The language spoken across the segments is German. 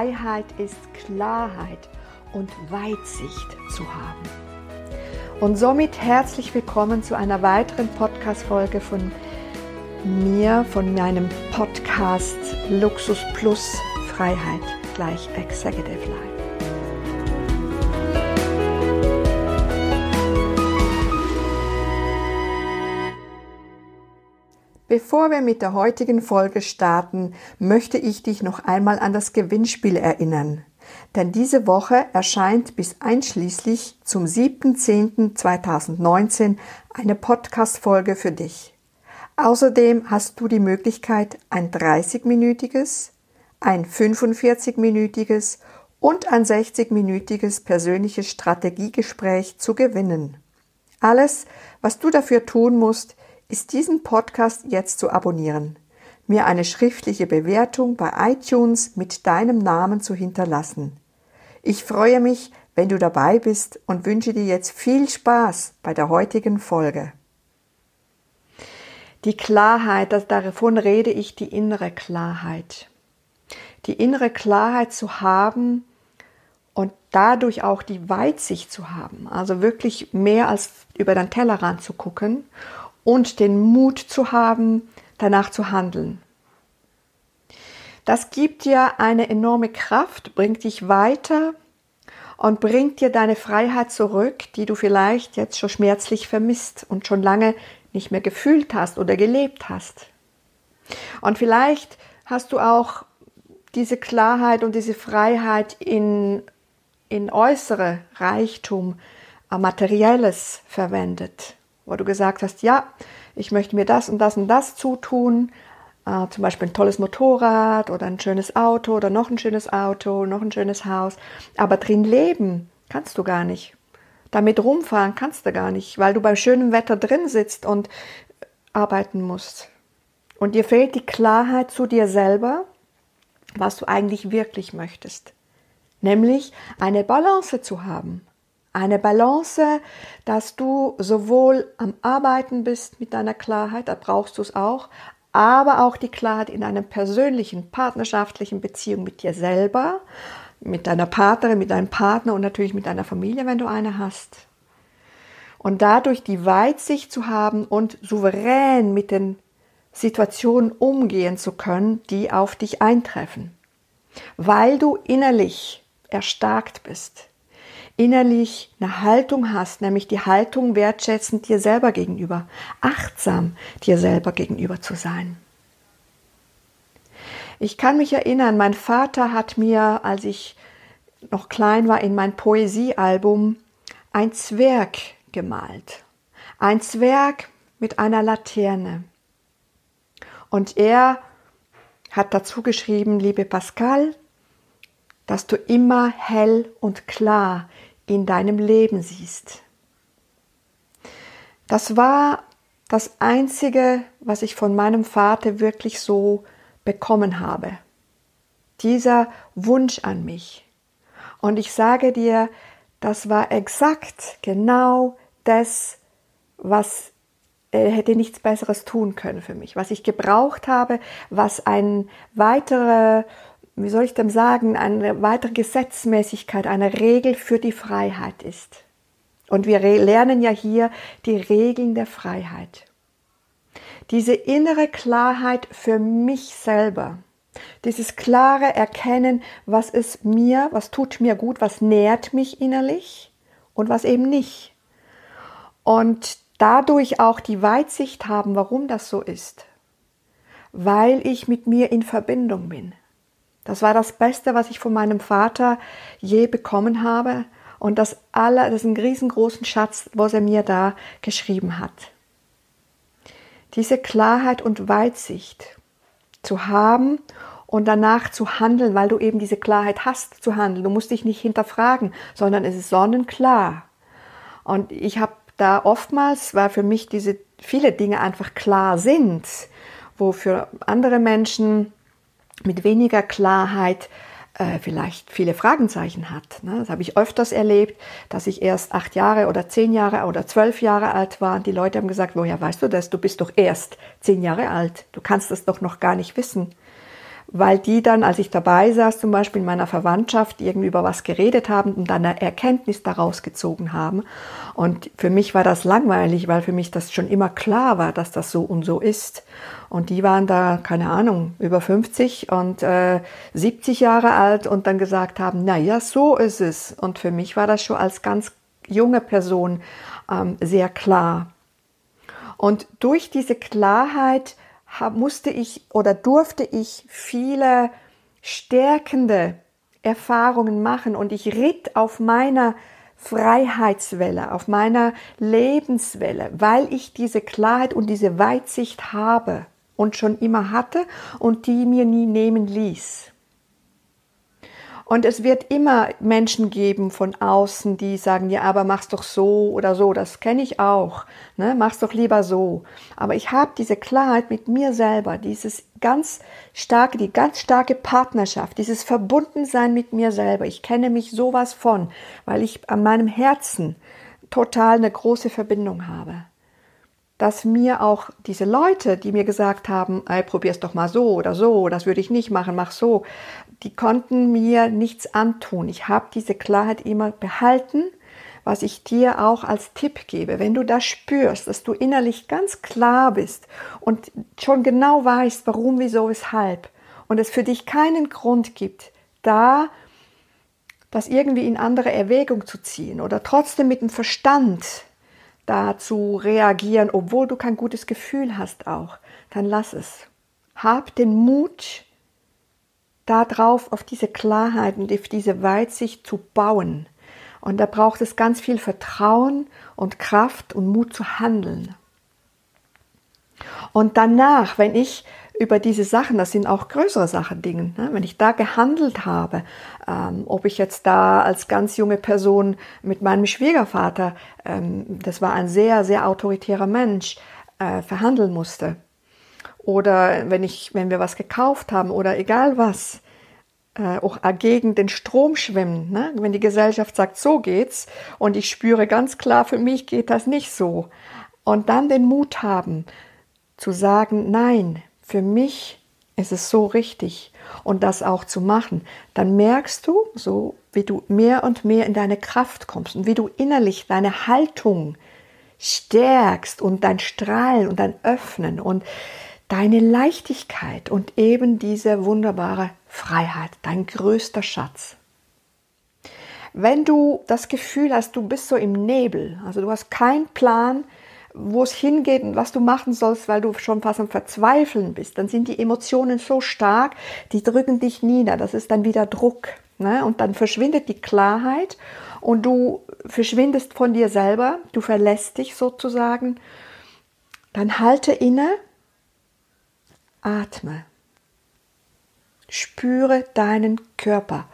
Freiheit ist Klarheit und Weitsicht zu haben. Und somit herzlich willkommen zu einer weiteren Podcast-Folge von mir, von meinem Podcast Luxus Plus Freiheit gleich Executive Life. Bevor wir mit der heutigen Folge starten, möchte ich dich noch einmal an das Gewinnspiel erinnern. Denn diese Woche erscheint bis einschließlich zum 7.10.2019 eine Podcast-Folge für dich. Außerdem hast du die Möglichkeit, ein 30-minütiges, ein 45-minütiges und ein 60-minütiges persönliches Strategiegespräch zu gewinnen. Alles, was du dafür tun musst, ist diesen Podcast jetzt zu abonnieren, mir eine schriftliche Bewertung bei iTunes mit deinem Namen zu hinterlassen. Ich freue mich, wenn du dabei bist und wünsche dir jetzt viel Spaß bei der heutigen Folge. Die Klarheit, davon rede ich, die innere Klarheit. Die innere Klarheit zu haben und dadurch auch die Weitsicht zu haben, also wirklich mehr als über den Tellerrand zu gucken und den Mut zu haben, danach zu handeln. Das gibt dir eine enorme Kraft, bringt dich weiter und bringt dir deine Freiheit zurück, die du vielleicht jetzt schon schmerzlich vermisst und schon lange nicht mehr gefühlt hast oder gelebt hast. Und vielleicht hast du auch diese Klarheit und diese Freiheit in, in äußere Reichtum, materielles verwendet wo du gesagt hast, ja, ich möchte mir das und das und das zutun, äh, zum Beispiel ein tolles Motorrad oder ein schönes Auto oder noch ein schönes Auto, noch ein schönes Haus, aber drin leben kannst du gar nicht. Damit rumfahren kannst du gar nicht, weil du beim schönen Wetter drin sitzt und arbeiten musst. Und dir fehlt die Klarheit zu dir selber, was du eigentlich wirklich möchtest. Nämlich eine Balance zu haben. Eine Balance, dass du sowohl am Arbeiten bist mit deiner Klarheit, da brauchst du es auch, aber auch die Klarheit in einer persönlichen, partnerschaftlichen Beziehung mit dir selber, mit deiner Partnerin, mit deinem Partner und natürlich mit deiner Familie, wenn du eine hast. Und dadurch die Weitsicht zu haben und souverän mit den Situationen umgehen zu können, die auf dich eintreffen. Weil du innerlich erstarkt bist innerlich eine Haltung hast, nämlich die Haltung wertschätzend dir selber gegenüber, achtsam dir selber gegenüber zu sein. Ich kann mich erinnern, mein Vater hat mir, als ich noch klein war, in mein Poesiealbum ein Zwerg gemalt. Ein Zwerg mit einer Laterne. Und er hat dazu geschrieben, liebe Pascal, dass du immer hell und klar in deinem Leben siehst. Das war das Einzige, was ich von meinem Vater wirklich so bekommen habe. Dieser Wunsch an mich. Und ich sage dir, das war exakt genau das, was er hätte nichts Besseres tun können für mich, was ich gebraucht habe, was ein weiterer wie soll ich dem sagen, eine weitere Gesetzmäßigkeit, eine Regel für die Freiheit ist. Und wir lernen ja hier die Regeln der Freiheit. Diese innere Klarheit für mich selber, dieses klare Erkennen, was ist mir, was tut mir gut, was nährt mich innerlich und was eben nicht. Und dadurch auch die Weitsicht haben, warum das so ist. Weil ich mit mir in Verbindung bin. Das war das Beste, was ich von meinem Vater je bekommen habe und das aller, das ist ein riesengroßen Schatz, was er mir da geschrieben hat. Diese Klarheit und Weitsicht zu haben und danach zu handeln, weil du eben diese Klarheit hast zu handeln. Du musst dich nicht hinterfragen, sondern es ist sonnenklar. Und ich habe da oftmals, weil für mich diese viele Dinge einfach klar sind, wo für andere Menschen mit weniger Klarheit äh, vielleicht viele Fragenzeichen hat. Ne? Das habe ich öfters erlebt, dass ich erst acht Jahre oder zehn Jahre oder zwölf Jahre alt war und die Leute haben gesagt, woher weißt du das? Du bist doch erst zehn Jahre alt. Du kannst das doch noch gar nicht wissen. Weil die dann, als ich dabei saß, zum Beispiel in meiner Verwandtschaft, irgendwie über was geredet haben und dann eine Erkenntnis daraus gezogen haben. Und für mich war das langweilig, weil für mich das schon immer klar war, dass das so und so ist. Und die waren da, keine Ahnung, über 50 und äh, 70 Jahre alt und dann gesagt haben, na ja, so ist es. Und für mich war das schon als ganz junge Person ähm, sehr klar. Und durch diese Klarheit musste ich oder durfte ich viele stärkende Erfahrungen machen und ich ritt auf meiner Freiheitswelle, auf meiner Lebenswelle, weil ich diese Klarheit und diese Weitsicht habe und schon immer hatte und die mir nie nehmen ließ. Und es wird immer Menschen geben von außen, die sagen, ja, aber mach's doch so oder so. Das kenne ich auch. Ne? Mach's doch lieber so. Aber ich habe diese Klarheit mit mir selber, dieses ganz starke, die ganz starke Partnerschaft, dieses Verbundensein mit mir selber. Ich kenne mich sowas von, weil ich an meinem Herzen total eine große Verbindung habe dass mir auch diese Leute, die mir gesagt haben, ey, probier's doch mal so oder so, das würde ich nicht machen, mach so, die konnten mir nichts antun. Ich habe diese Klarheit immer behalten, was ich dir auch als Tipp gebe. Wenn du das spürst, dass du innerlich ganz klar bist und schon genau weißt, warum, wieso, weshalb und es für dich keinen Grund gibt, da das irgendwie in andere Erwägung zu ziehen oder trotzdem mit dem Verstand da zu reagieren, obwohl du kein gutes Gefühl hast auch, dann lass es. Hab den Mut, darauf, auf diese Klarheit und auf diese Weitsicht zu bauen. Und da braucht es ganz viel Vertrauen und Kraft und Mut zu handeln. Und danach, wenn ich über diese Sachen, das sind auch größere Sachen, Dinge, ne? wenn ich da gehandelt habe, ähm, ob ich jetzt da als ganz junge Person mit meinem Schwiegervater, ähm, das war ein sehr, sehr autoritärer Mensch, äh, verhandeln musste, oder wenn ich, wenn wir was gekauft haben oder egal was, äh, auch gegen den Strom schwimmen. Ne? Wenn die Gesellschaft sagt, so geht's und ich spüre ganz klar, für mich geht das nicht so. Und dann den Mut haben zu sagen, nein, für mich ist es so richtig und das auch zu machen, dann merkst du, so wie du mehr und mehr in deine Kraft kommst und wie du innerlich deine Haltung stärkst und dein Strahlen und dein Öffnen und deine Leichtigkeit und eben diese wunderbare Freiheit, dein größter Schatz. Wenn du das Gefühl hast, du bist so im Nebel, also du hast keinen Plan, wo es hingeht und was du machen sollst, weil du schon fast am Verzweifeln bist, dann sind die Emotionen so stark, die drücken dich nieder. Das ist dann wieder Druck. Ne? Und dann verschwindet die Klarheit und du verschwindest von dir selber, du verlässt dich sozusagen. Dann halte inne Atme. Spüre deinen Körper.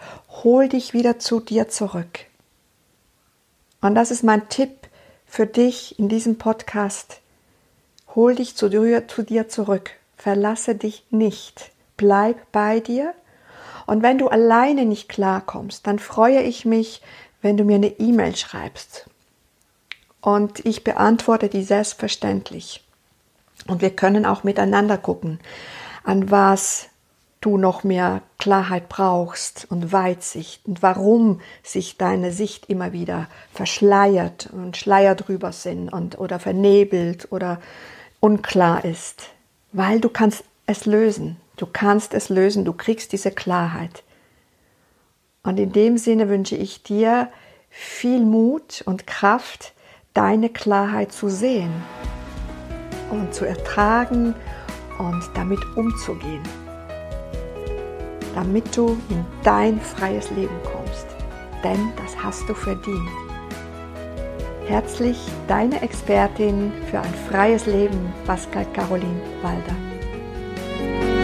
Hol dich wieder zu dir zurück. Und das ist mein Tipp für dich in diesem Podcast. Hol dich zu dir, zu dir zurück. Verlasse dich nicht. Bleib bei dir. Und wenn du alleine nicht klarkommst, dann freue ich mich, wenn du mir eine E-Mail schreibst. Und ich beantworte die selbstverständlich. Und wir können auch miteinander gucken, an was du noch mehr Klarheit brauchst und Weitsicht und warum sich deine Sicht immer wieder verschleiert und Schleier drüber sind und oder vernebelt oder unklar ist, weil du kannst es lösen. Du kannst es lösen, du kriegst diese Klarheit. Und in dem Sinne wünsche ich dir viel Mut und Kraft, deine Klarheit zu sehen und zu ertragen und damit umzugehen, damit du in dein freies Leben kommst. Denn das hast du verdient. Herzlich deine Expertin für ein freies Leben, Pascal Caroline Walder.